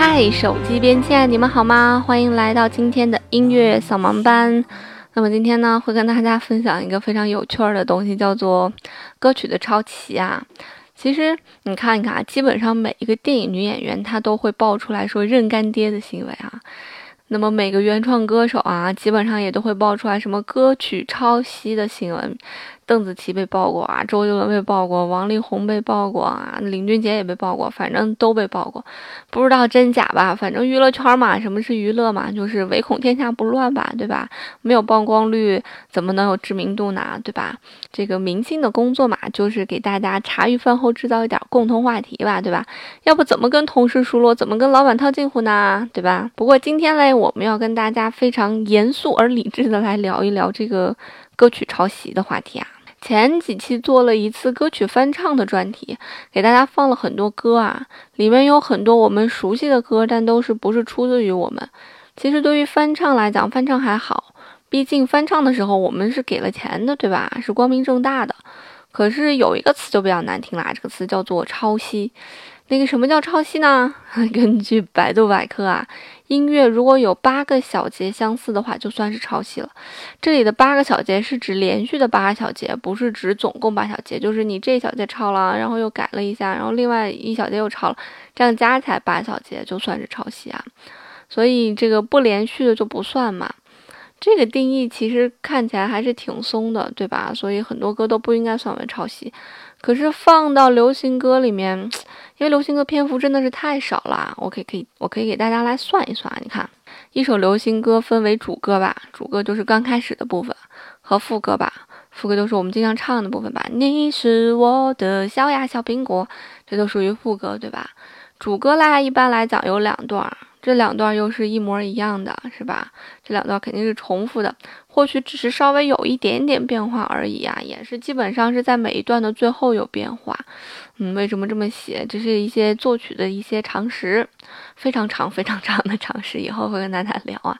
嗨，手机边亲爱你们好吗？欢迎来到今天的音乐扫盲班。那么今天呢，会跟大家分享一个非常有趣儿的东西，叫做歌曲的抄袭啊。其实你看一看啊，基本上每一个电影女演员她都会爆出来说认干爹的行为啊。那么每个原创歌手啊，基本上也都会爆出来什么歌曲抄袭的新闻。邓紫棋被爆过啊，周杰伦被爆过，王力宏被爆过啊，林俊杰也被爆过，反正都被爆过，不知道真假吧？反正娱乐圈嘛，什么是娱乐嘛？就是唯恐天下不乱吧，对吧？没有曝光率，怎么能有知名度呢？对吧？这个明星的工作嘛，就是给大家茶余饭后制造一点共同话题吧，对吧？要不怎么跟同事熟络，怎么跟老板套近乎呢？对吧？不过今天嘞，我们要跟大家非常严肃而理智的来聊一聊这个歌曲抄袭的话题啊。前几期做了一次歌曲翻唱的专题，给大家放了很多歌啊，里面有很多我们熟悉的歌，但都是不是出自于我们。其实对于翻唱来讲，翻唱还好，毕竟翻唱的时候我们是给了钱的，对吧？是光明正大的。可是有一个词就比较难听啦，这个词叫做抄袭。那个什么叫抄袭呢？根据百度百科啊，音乐如果有八个小节相似的话，就算是抄袭了。这里的八个小节是指连续的八小节，不是指总共八小节。就是你这小节抄了，然后又改了一下，然后另外一小节又抄了，这样加起来八小节就算是抄袭啊。所以这个不连续的就不算嘛。这个定义其实看起来还是挺松的，对吧？所以很多歌都不应该算为抄袭。可是放到流行歌里面，因为流行歌篇幅真的是太少了。我可以可以，我可以给大家来算一算。你看，一首流行歌分为主歌吧，主歌就是刚开始的部分，和副歌吧，副歌就是我们经常唱的部分吧。你是我的小呀小苹果，这就属于副歌，对吧？主歌啦，一般来讲有两段。这两段又是一模一样的，是吧？这两段肯定是重复的，或许只是稍微有一点点变化而已啊，也是基本上是在每一段的最后有变化。嗯，为什么这么写？这是一些作曲的一些常识，非常长、非常长的常识，以后会跟大家聊啊。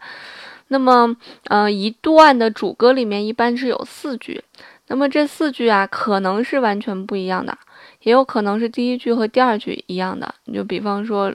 那么，呃，一段的主歌里面一般是有四句，那么这四句啊，可能是完全不一样的，也有可能是第一句和第二句一样的。你就比方说。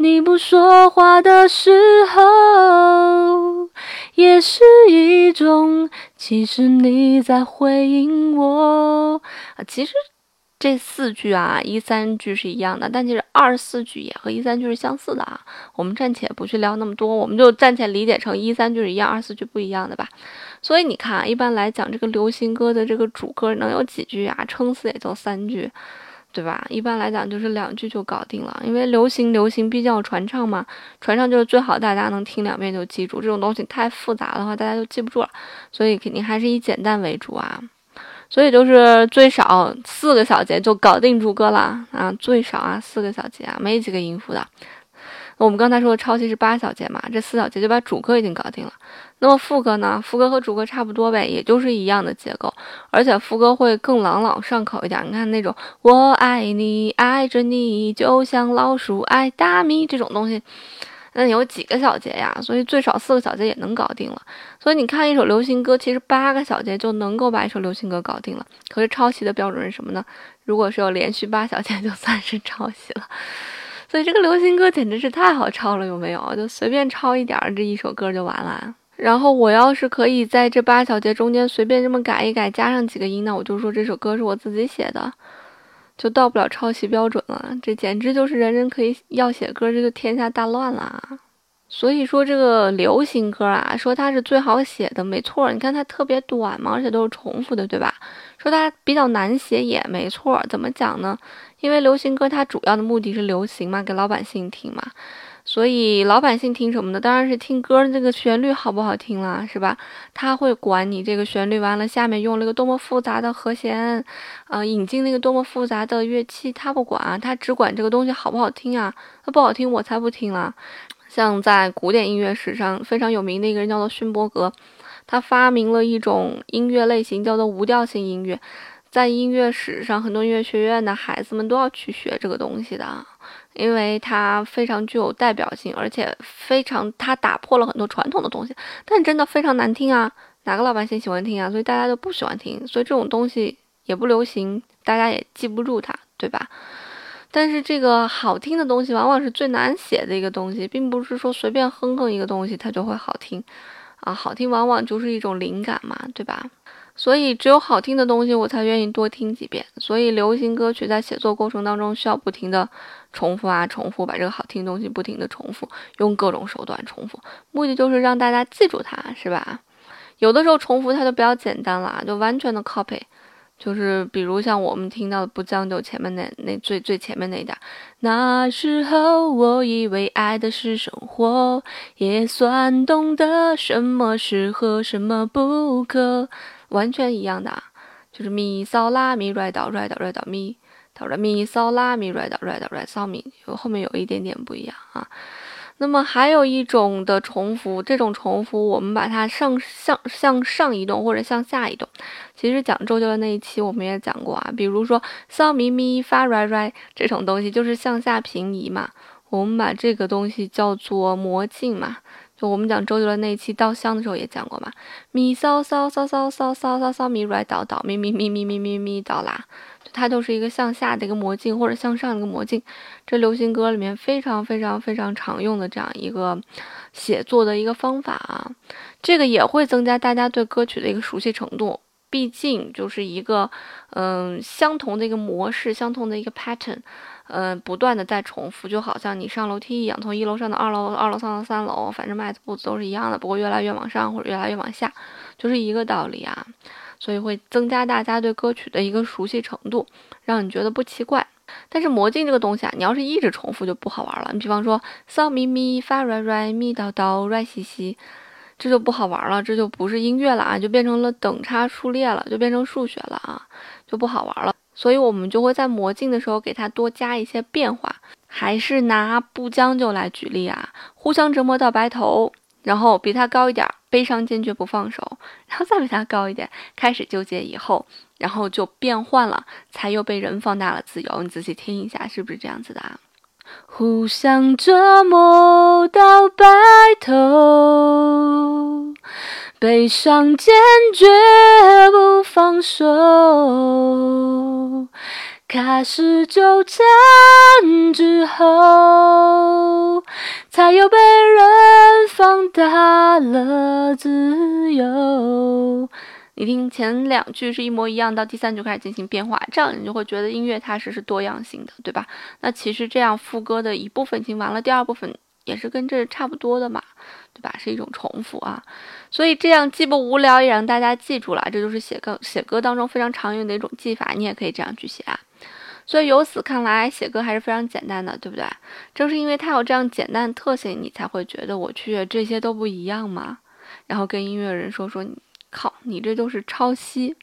你不说话的时候，也是一种，其实你在回应我啊。其实这四句啊，一三句是一样的，但其实二四句也和一三句是相似的啊。我们暂且不去聊那么多，我们就暂且理解成一三句是一样，二四句不一样的吧。所以你看，一般来讲，这个流行歌的这个主歌能有几句啊？撑死也就三句。对吧？一般来讲就是两句就搞定了，因为流行流行毕竟要传唱嘛，传唱就是最好大家能听两遍就记住。这种东西太复杂的话，大家就记不住了，所以肯定还是以简单为主啊。所以就是最少四个小节就搞定主歌了啊，最少啊四个小节啊，没几个音符的。我们刚才说的抄袭是八小节嘛，这四小节就把主歌已经搞定了。那么副歌呢？副歌和主歌差不多呗，也就是一样的结构，而且副歌会更朗朗上口一点。你看那种“我爱你，爱着你，就像老鼠爱大米”这种东西，那有几个小节呀？所以最少四个小节也能搞定了。所以你看一首流行歌，其实八个小节就能够把一首流行歌搞定了。可是抄袭的标准是什么呢？如果是有连续八小节，就算是抄袭了。所以这个流行歌简直是太好抄了，有没有？就随便抄一点儿，这一首歌就完了。然后我要是可以在这八小节中间随便这么改一改，加上几个音，那我就说这首歌是我自己写的，就到不了抄袭标准了。这简直就是人人可以要写歌，这就天下大乱了。所以说这个流行歌啊，说它是最好写的，没错。你看它特别短嘛，而且都是重复的，对吧？说它比较难写也没错。怎么讲呢？因为流行歌它主要的目的是流行嘛，给老百姓听嘛。所以老百姓听什么呢？当然是听歌，这个旋律好不好听啦，是吧？他会管你这个旋律完了，下面用了个多么复杂的和弦，呃，引进那个多么复杂的乐器，他不管，他只管这个东西好不好听啊？那不好听，我才不听啦。像在古典音乐史上非常有名的一个人叫做勋伯格，他发明了一种音乐类型叫做无调性音乐，在音乐史上，很多音乐学院的孩子们都要去学这个东西的。因为它非常具有代表性，而且非常它打破了很多传统的东西，但真的非常难听啊！哪个老百姓喜欢听啊？所以大家都不喜欢听，所以这种东西也不流行，大家也记不住它，对吧？但是这个好听的东西往往是最难写的一个东西，并不是说随便哼哼一个东西它就会好听啊！好听往往就是一种灵感嘛，对吧？所以只有好听的东西，我才愿意多听几遍。所以流行歌曲在写作过程当中需要不停的重复啊，重复，把这个好听的东西不停的重复，用各种手段重复，目的就是让大家记住它，是吧？有的时候重复它就比较简单了，就完全的 copy，就是比如像我们听到的不将就前面那那最最前面那一点，那时候我以为爱的是生活，也算懂得什么适合，什么不可。完全一样的啊，就是咪嗦拉咪瑞哆瑞哆瑞哆咪，哆来咪嗦拉咪瑞哆瑞哆瑞嗦咪，后面有一点点不一样啊。那么还有一种的重复，这种重复我们把它上向向上移动或者向下移动。其实讲周杰伦那一期我们也讲过啊，比如说骚咪咪发瑞瑞这种东西就是向下平移嘛，我们把这个东西叫做魔镜嘛。就我们讲周杰伦那一期稻香的时候也讲过嘛，咪嗦嗦嗦嗦嗦嗦嗦嗦咪来哆哆咪咪咪咪咪咪咪哆啦，它就是一个向下的一个魔镜或者向上的一个魔镜，这流行歌里面非常非常非常常用的这样一个写作的一个方法啊，这个也会增加大家对歌曲的一个熟悉程度，毕竟就是一个嗯相同的一个模式，相同的一个 pattern。嗯，不断的在重复，就好像你上楼梯一样，从一楼上到二楼，二楼上到三楼，反正迈的步子都是一样的，不过越来越往上或者越来越往下，就是一个道理啊。所以会增加大家对歌曲的一个熟悉程度，让你觉得不奇怪。但是魔镜这个东西啊，你要是一直重复就不好玩了。你比方说嗦咪咪发瑞瑞咪叨叨瑞西西，这就不好玩了，这就不是音乐了啊，就变成了等差数列了，就变成数学了啊，就不好玩了。所以，我们就会在魔镜的时候给它多加一些变化。还是拿不将就来举例啊，互相折磨到白头，然后比他高一点，悲伤坚决不放手，然后再比他高一点，开始纠结以后，然后就变换了，才又被人放大了自由。你仔细听一下，是不是这样子的啊？互相折磨到白头。悲伤坚决不放手，开始纠缠之后，才又被人放大了自由。你听前两句是一模一样，到第三句开始进行变化，这样你就会觉得音乐它是是多样性的，对吧？那其实这样副歌的一部分已经完了，第二部分也是跟这差不多的嘛。对吧？是一种重复啊，所以这样既不无聊，也让大家记住了。这就是写歌写歌当中非常常用的一种技法，你也可以这样去写啊。所以由此看来，写歌还是非常简单的，对不对？正是因为它有这样简单的特性，你才会觉得我去这些都不一样嘛。然后跟音乐人说说，你靠，你这都是抄袭，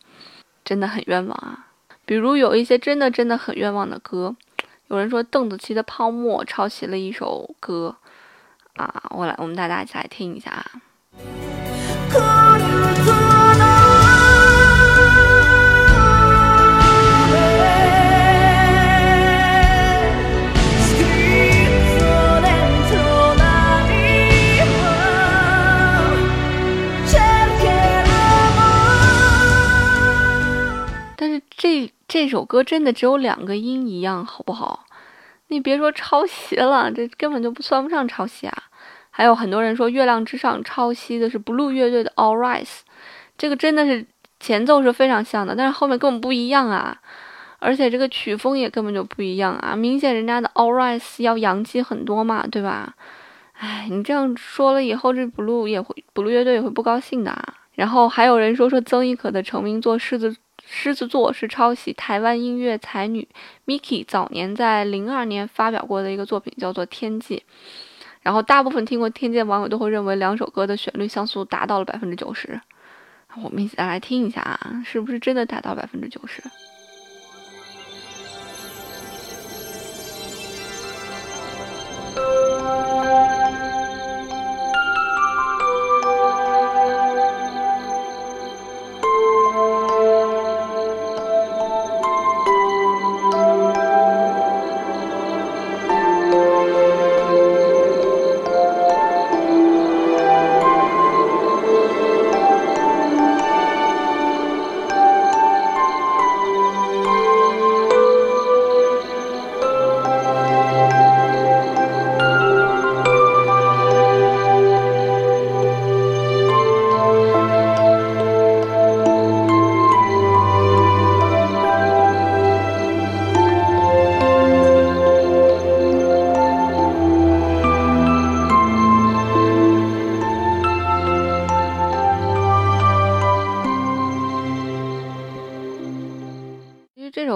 真的很冤枉啊。比如有一些真的真的很冤枉的歌，有人说邓紫棋的《泡沫》抄袭了一首歌。啊，我来，我们大家一起来听一下啊。这首歌真的只有两个音一样，好不好？你别说抄袭了，这根本就不算不上抄袭啊！还有很多人说《月亮之上》抄袭的是 Blue 乐队的《All Rise》，这个真的是前奏是非常像的，但是后面根本不一样啊！而且这个曲风也根本就不一样啊！明显人家的《All Rise》要洋气很多嘛，对吧？哎，你这样说了以后，这 blue 也会 blue 乐队也会不高兴的啊。然后还有人说说曾轶可的成名作《狮子》。狮子座是抄袭台湾音乐才女 Miki 早年在零二年发表过的一个作品，叫做《天际》。然后大部分听过《天际》的网友都会认为两首歌的旋律像素达到了百分之九十。我们一起来听一下啊，是不是真的达到百分之九十？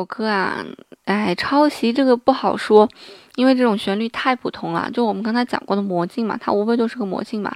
哥啊，哎，抄袭这个不好说，因为这种旋律太普通了。就我们刚才讲过的魔镜嘛，它无非就是个魔镜嘛。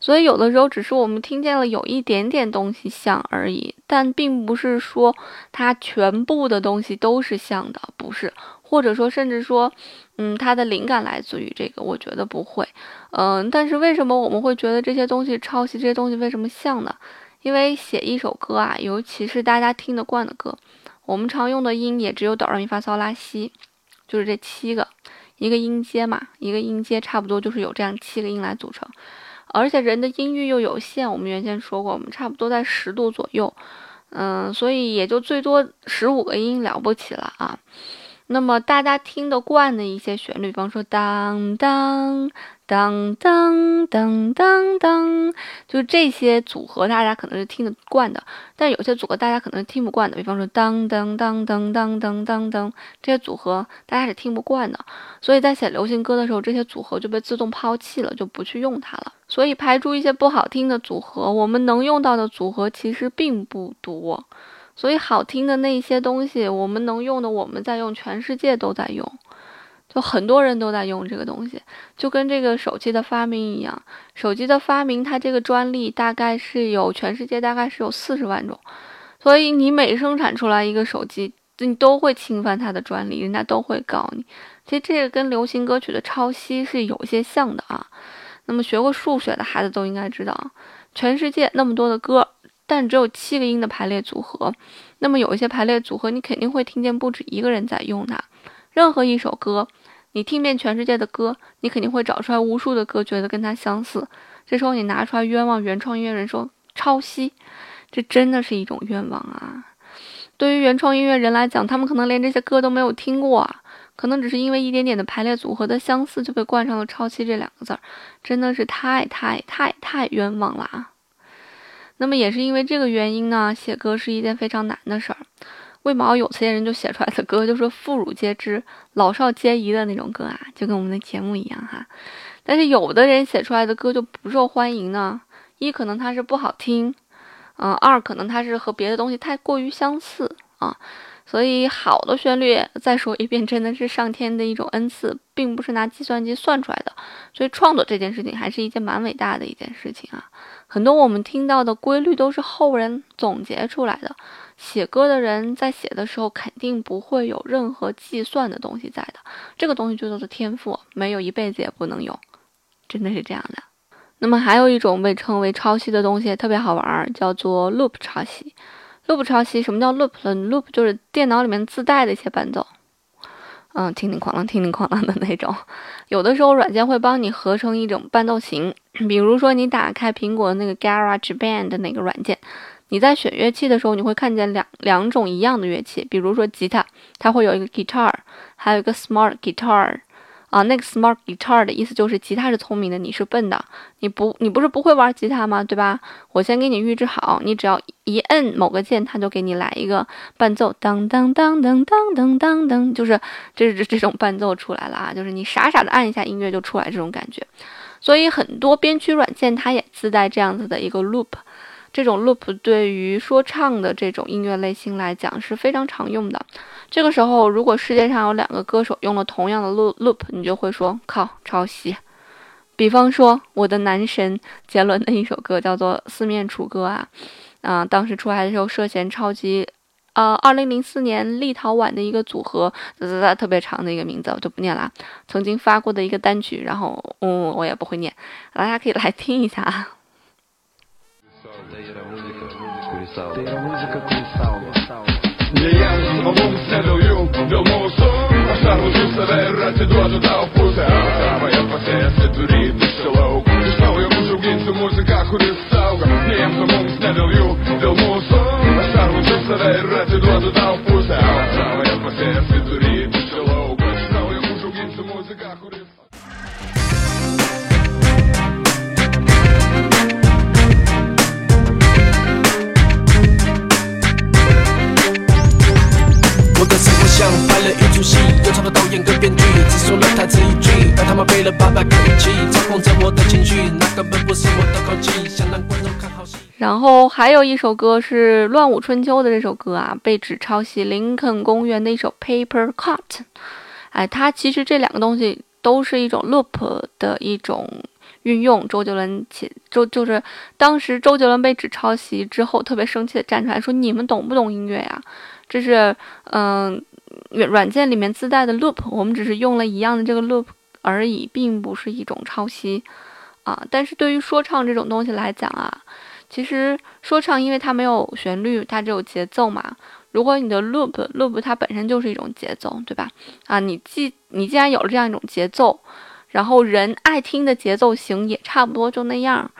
所以有的时候只是我们听见了有一点点东西像而已，但并不是说它全部的东西都是像的，不是。或者说，甚至说，嗯，它的灵感来自于这个，我觉得不会，嗯，但是为什么我们会觉得这些东西抄袭？这些东西为什么像呢？因为写一首歌啊，尤其是大家听得惯的歌，我们常用的音也只有哆来咪发嗦拉西，就是这七个，一个音阶嘛，一个音阶差不多就是有这样七个音来组成，而且人的音域又有限，我们原先说过，我们差不多在十度左右，嗯，所以也就最多十五个音了不起了啊。那么大家听得惯的一些旋律，比方说当当当当当当当，就这些组合，大家可能是听得惯的。但有些组合大家可能是听不惯的，比方说当当当当当当当当，这些组合大家是听不惯的。所以在写流行歌的时候，这些组合就被自动抛弃了，就不去用它了。所以排除一些不好听的组合，我们能用到的组合其实并不多。所以好听的那些东西，我们能用的，我们在用，全世界都在用，就很多人都在用这个东西，就跟这个手机的发明一样。手机的发明，它这个专利大概是有全世界大概是有四十万种，所以你每生产出来一个手机，你都会侵犯它的专利，人家都会告你。其实这个跟流行歌曲的抄袭是有些像的啊。那么学过数学的孩子都应该知道，全世界那么多的歌。但只有七个音的排列组合，那么有一些排列组合，你肯定会听见不止一个人在用它。任何一首歌，你听遍全世界的歌，你肯定会找出来无数的歌，觉得跟它相似。这时候你拿出来冤枉原创音乐人说抄袭，这真的是一种冤枉啊！对于原创音乐人来讲，他们可能连这些歌都没有听过啊，可能只是因为一点点的排列组合的相似，就被冠上了抄袭这两个字儿，真的是太太太太冤枉了啊！那么也是因为这个原因呢，写歌是一件非常难的事儿。为毛有些人就写出来的歌就是妇孺皆知、老少皆宜的那种歌啊，就跟我们的节目一样哈。但是有的人写出来的歌就不受欢迎呢，一可能它是不好听，嗯，二可能它是和别的东西太过于相似啊。所以好的旋律，再说一遍，真的是上天的一种恩赐，并不是拿计算机算出来的。所以创作这件事情还是一件蛮伟大的一件事情啊。很多我们听到的规律都是后人总结出来的，写歌的人在写的时候肯定不会有任何计算的东西在的，这个东西就叫做天赋，没有一辈子也不能有，真的是这样的。那么还有一种被称为抄袭的东西特别好玩，叫做 loop 抄袭。loop 抄袭什么叫 loop 呢？loop 就是电脑里面自带的一些伴奏。嗯，叮铃哐啷、叮铃哐啷的那种。有的时候软件会帮你合成一种伴奏型，比如说你打开苹果那个 Garage Band 那个软件，你在选乐器的时候，你会看见两两种一样的乐器，比如说吉他，它会有一个 Guitar，还有一个 Smart Guitar。啊，那个 smart guitar 的意思就是吉他是聪明的，你是笨的。你不，你不是不会玩吉他吗？对吧？我先给你预置好，你只要一摁某个键，它就给你来一个伴奏，当当当当当当当当，就是这是这种伴奏出来了啊，就是你傻傻的按一下音乐就出来这种感觉。所以很多编曲软件它也自带这样子的一个 loop。这种 loop 对于说唱的这种音乐类型来讲是非常常用的。这个时候，如果世界上有两个歌手用了同样的 loop，你就会说靠抄袭。比方说，我的男神杰伦的一首歌叫做《四面楚歌》啊，啊，当时出来的时候涉嫌抄袭，呃，二零零四年立陶宛的一个组合，特别长的一个名字，我就不念了。曾经发过的一个单曲，然后，嗯，我也不会念，大家可以来听一下啊。Teira música, música, Teira música com música Nie jeźdź, bo mówi sedo ju, do musu A staru żu sebe racie dożu dał puse A moja pasja se turi dysze lauku Szkoły ją muszę gincu muzyka chury stałka Nie jem, bo mówi sedo ju, do musu A staru żu sebe racie dożu dał puse A moja pasja se turi dysze lauku Szkoły ją muszę gincu muzyka chury stałka 出戏，又唱了导演跟编剧，只说了台词一句，而他们背了八百个语气，操控着我的情绪，那根本不是我的口气，想让观众看好戏。然后还有一首歌是《乱舞春秋》的这首歌啊，被指抄袭林肯公园的一首《Paper Cut》。哎，它其实这两个东西都是一种 loop 的一种运用。周杰伦其周就是当时周杰伦被指抄袭之后，特别生气的站出来说：“你们懂不懂音乐呀？”这是嗯。软软件里面自带的 loop，我们只是用了一样的这个 loop 而已，并不是一种抄袭啊。但是对于说唱这种东西来讲啊，其实说唱因为它没有旋律，它只有节奏嘛。如果你的 loop loop 它本身就是一种节奏，对吧？啊，你既你既然有了这样一种节奏，然后人爱听的节奏型也差不多就那样，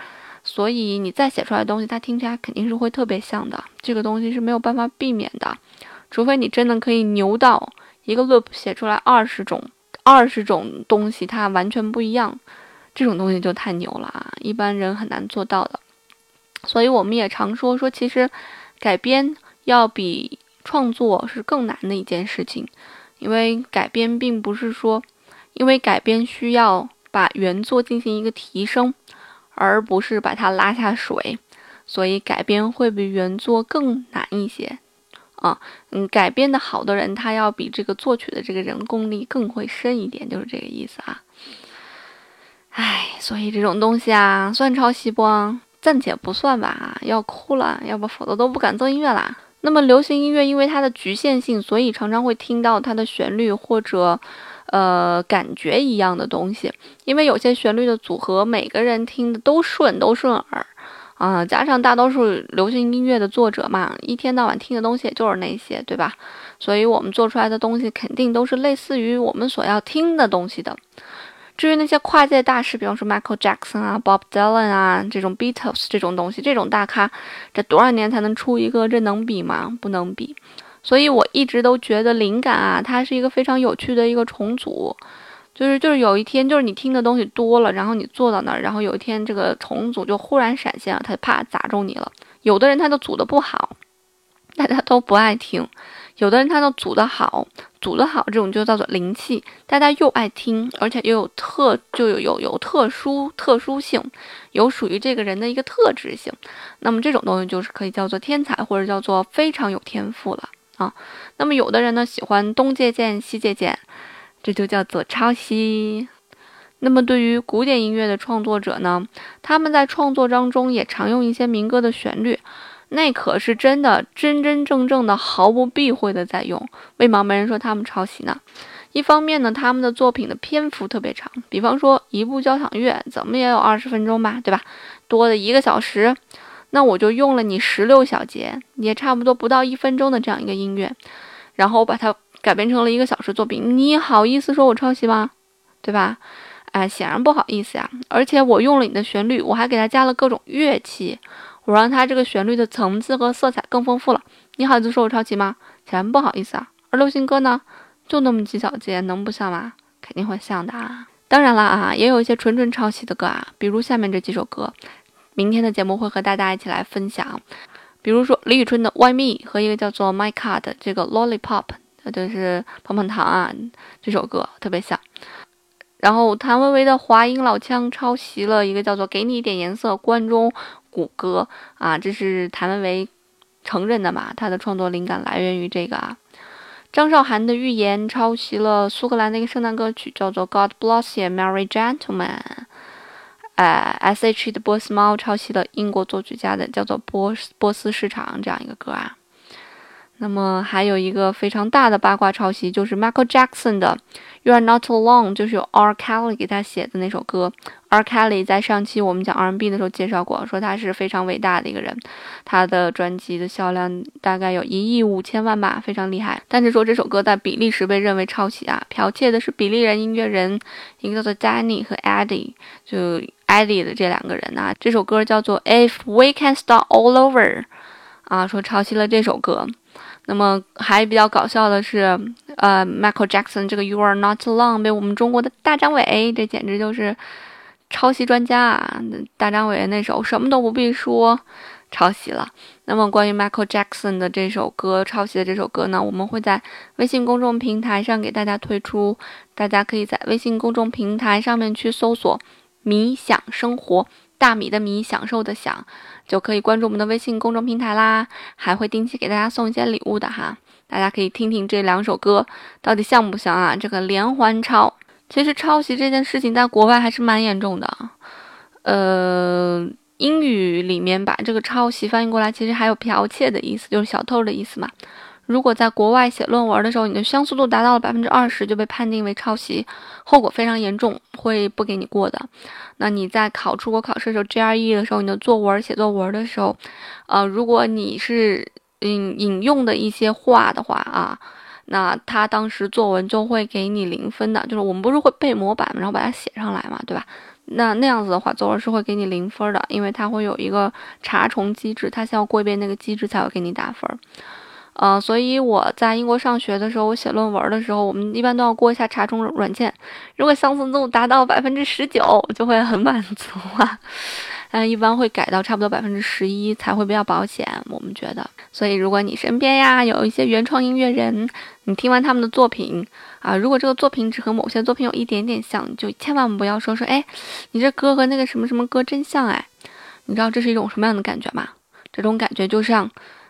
所以你再写出来的东西，它听起来肯定是会特别像的。这个东西是没有办法避免的。除非你真的可以牛到一个 loop 写出来二十种二十种东西，它完全不一样，这种东西就太牛了啊！一般人很难做到的。所以我们也常说说，其实改编要比创作是更难的一件事情，因为改编并不是说，因为改编需要把原作进行一个提升，而不是把它拉下水，所以改编会比原作更难一些。啊，嗯，改编的好的人，他要比这个作曲的这个人功力更会深一点，就是这个意思啊。唉，所以这种东西啊，算抄袭不？暂且不算吧，要哭了，要不否则都不敢做音乐啦。那么流行音乐因为它的局限性，所以常常会听到它的旋律或者呃感觉一样的东西，因为有些旋律的组合，每个人听的都顺，都顺耳。啊，加上大多数流行音乐的作者嘛，一天到晚听的东西也就是那些，对吧？所以我们做出来的东西肯定都是类似于我们所要听的东西的。至于那些跨界大师，比方说 Michael Jackson 啊、Bob Dylan 啊这种 Beatles 这种东西，这种大咖，这多少年才能出一个？这能比吗？不能比。所以我一直都觉得灵感啊，它是一个非常有趣的一个重组。就是就是有一天，就是你听的东西多了，然后你坐到那儿，然后有一天这个重组就忽然闪现了，他就啪砸中你了。有的人他就组的不好，大家都不爱听；有的人他就组的好，组的好这种就叫做灵气，大家又爱听，而且又有特就有有有特殊特殊性，有属于这个人的一个特质性。那么这种东西就是可以叫做天才，或者叫做非常有天赋了啊。那么有的人呢喜欢东借鉴西借鉴。这就叫做抄袭。那么，对于古典音乐的创作者呢，他们在创作当中也常用一些民歌的旋律，那可是真的真真正正的毫不避讳的在用。为毛没人说他们抄袭呢？一方面呢，他们的作品的篇幅特别长，比方说一部交响乐怎么也有二十分钟吧，对吧？多的一个小时，那我就用了你十六小节，也差不多不到一分钟的这样一个音乐。然后把它改编成了一个小时作品，你好意思说我抄袭吗？对吧？哎，显然不好意思呀。而且我用了你的旋律，我还给它加了各种乐器，我让它这个旋律的层次和色彩更丰富了。你好意思说我抄袭吗？显然不好意思啊。而流行歌呢，就那么几小节，能不像吗？肯定会像的啊。当然了啊，也有一些纯纯抄袭的歌啊，比如下面这几首歌。明天的节目会和大家一起来分享，比如说李宇春的《Why Me》和一个叫做《My Card》这个 Lollipop，就是棒棒糖啊，这首歌特别像。然后谭维维的华阴老腔抄袭了一个叫做《给你一点颜色》关中古歌啊，这是谭维维承认的嘛？他的创作灵感来源于这个啊。张韶涵的《预言》抄袭了苏格兰的一个圣诞歌曲，叫做《God Bless You, Merry Gentlemen》。呃，S.H.E 的波斯猫抄袭了英国作曲家的叫做波波斯市场这样一个歌啊。那么还有一个非常大的八卦抄袭，就是 Michael Jackson 的《You Are Not Alone》，就是由 R. Kelly 给他写的那首歌。R. Kelly 在上期我们讲 R&B 的时候介绍过，说他是非常伟大的一个人，他的专辑的销量大概有一亿五千万吧，非常厉害。但是说这首歌在比利时被认为抄袭啊，剽窃的是比利人音乐人，一个叫做 Danny 和 Eddie，就 Eddie 的这两个人啊。这首歌叫做 If We Can Start All Over，啊，说抄袭了这首歌。那么还比较搞笑的是，呃，Michael Jackson 这个 You Are Not Alone 被我们中国的大张伟，这简直就是抄袭专家啊！大张伟那首什么都不必说，抄袭了。那么关于 Michael Jackson 的这首歌抄袭的这首歌呢，我们会在微信公众平台上给大家推出，大家可以在微信公众平台上面去搜索“米享生活”。大米的米，享受的享，就可以关注我们的微信公众平台啦，还会定期给大家送一些礼物的哈。大家可以听听这两首歌到底像不像啊？这个连环抄，其实抄袭这件事情在国外还是蛮严重的。呃，英语里面把这个抄袭翻译过来，其实还有剽窃的意思，就是小偷的意思嘛。如果在国外写论文的时候，你的相似度达到了百分之二十，就被判定为抄袭，后果非常严重，会不给你过的。那你在考出国考试的时候，GRE 的时候，你的作文写作文的时候，呃，如果你是引引用的一些话的话啊，那他当时作文就会给你零分的。就是我们不是会背模板，然后把它写上来嘛，对吧？那那样子的话，作文是会给你零分的，因为它会有一个查重机制，它先要过一遍那个机制才会给你打分。呃，所以我在英国上学的时候，我写论文的时候，我们一般都要过一下查重软件。如果相似度达到百分之十九，就会很满足啊。嗯，一般会改到差不多百分之十一才会比较保险，我们觉得。所以，如果你身边呀有一些原创音乐人，你听完他们的作品啊，如果这个作品只和某些作品有一点点像，就千万不要说说，哎，你这歌和那个什么什么歌真像哎。你知道这是一种什么样的感觉吗？这种感觉就像。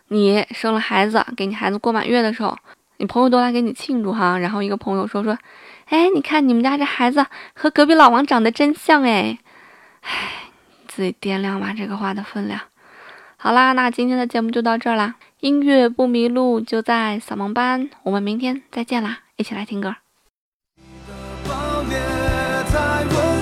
你生了孩子，给你孩子过满月的时候，你朋友都来给你庆祝哈。然后一个朋友说说，哎，你看你们家这孩子和隔壁老王长得真像哎，唉，自己掂量吧这个话的分量。好啦，那今天的节目就到这儿啦。音乐不迷路就在扫盲班，我们明天再见啦，一起来听歌。你的